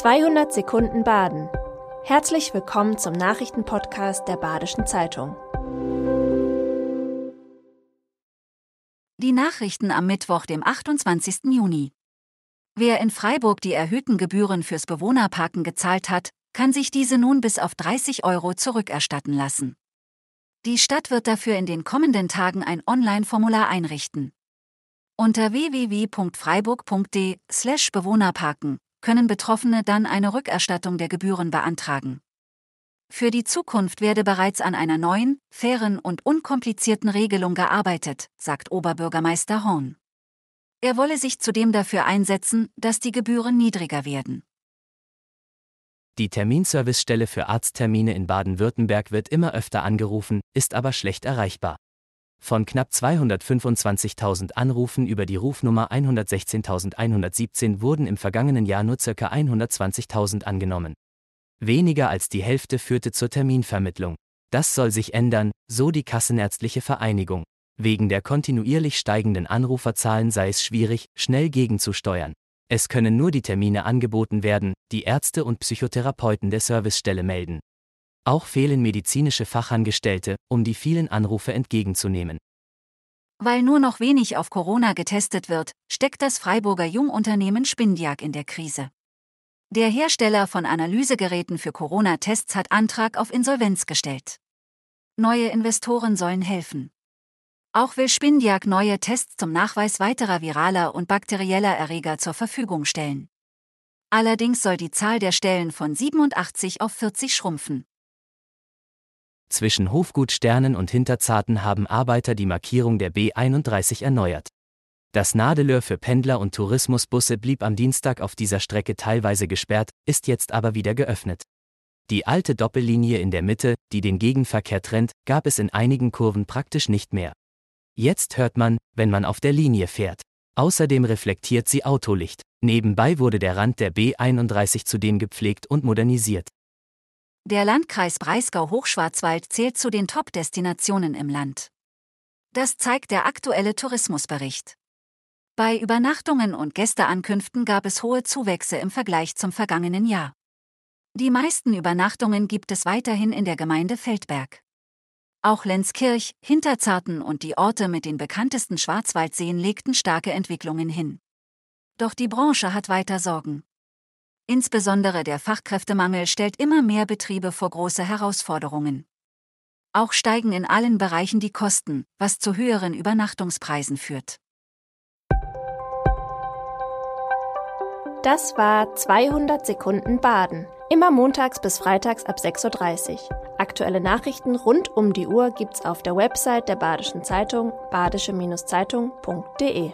200 Sekunden Baden. Herzlich willkommen zum Nachrichtenpodcast der Badischen Zeitung. Die Nachrichten am Mittwoch, dem 28. Juni. Wer in Freiburg die erhöhten Gebühren fürs Bewohnerparken gezahlt hat, kann sich diese nun bis auf 30 Euro zurückerstatten lassen. Die Stadt wird dafür in den kommenden Tagen ein Online-Formular einrichten. Unter www.freiburg.de/bewohnerparken können Betroffene dann eine Rückerstattung der Gebühren beantragen. Für die Zukunft werde bereits an einer neuen, fairen und unkomplizierten Regelung gearbeitet, sagt Oberbürgermeister Horn. Er wolle sich zudem dafür einsetzen, dass die Gebühren niedriger werden. Die Terminservicestelle für Arzttermine in Baden-Württemberg wird immer öfter angerufen, ist aber schlecht erreichbar. Von knapp 225.000 Anrufen über die Rufnummer 116.117 wurden im vergangenen Jahr nur ca. 120.000 angenommen. Weniger als die Hälfte führte zur Terminvermittlung. Das soll sich ändern, so die Kassenärztliche Vereinigung. Wegen der kontinuierlich steigenden Anruferzahlen sei es schwierig, schnell gegenzusteuern. Es können nur die Termine angeboten werden, die Ärzte und Psychotherapeuten der Servicestelle melden. Auch fehlen medizinische Fachangestellte, um die vielen Anrufe entgegenzunehmen. Weil nur noch wenig auf Corona getestet wird, steckt das Freiburger Jungunternehmen Spindiak in der Krise. Der Hersteller von Analysegeräten für Corona-Tests hat Antrag auf Insolvenz gestellt. Neue Investoren sollen helfen. Auch will Spindiak neue Tests zum Nachweis weiterer viraler und bakterieller Erreger zur Verfügung stellen. Allerdings soll die Zahl der Stellen von 87 auf 40 schrumpfen. Zwischen Hofgut Sternen und Hinterzarten haben Arbeiter die Markierung der B31 erneuert. Das Nadelöhr für Pendler und Tourismusbusse blieb am Dienstag auf dieser Strecke teilweise gesperrt, ist jetzt aber wieder geöffnet. Die alte Doppellinie in der Mitte, die den Gegenverkehr trennt, gab es in einigen Kurven praktisch nicht mehr. Jetzt hört man, wenn man auf der Linie fährt. Außerdem reflektiert sie Autolicht. Nebenbei wurde der Rand der B31 zudem gepflegt und modernisiert. Der Landkreis Breisgau-Hochschwarzwald zählt zu den Top-Destinationen im Land. Das zeigt der aktuelle Tourismusbericht. Bei Übernachtungen und Gästeankünften gab es hohe Zuwächse im Vergleich zum vergangenen Jahr. Die meisten Übernachtungen gibt es weiterhin in der Gemeinde Feldberg. Auch Lenzkirch, Hinterzarten und die Orte mit den bekanntesten Schwarzwaldseen legten starke Entwicklungen hin. Doch die Branche hat weiter Sorgen. Insbesondere der Fachkräftemangel stellt immer mehr Betriebe vor große Herausforderungen. Auch steigen in allen Bereichen die Kosten, was zu höheren Übernachtungspreisen führt. Das war 200 Sekunden Baden. Immer montags bis freitags ab 6.30 Uhr. Aktuelle Nachrichten rund um die Uhr gibt's auf der Website der Badischen Zeitung badische-zeitung.de.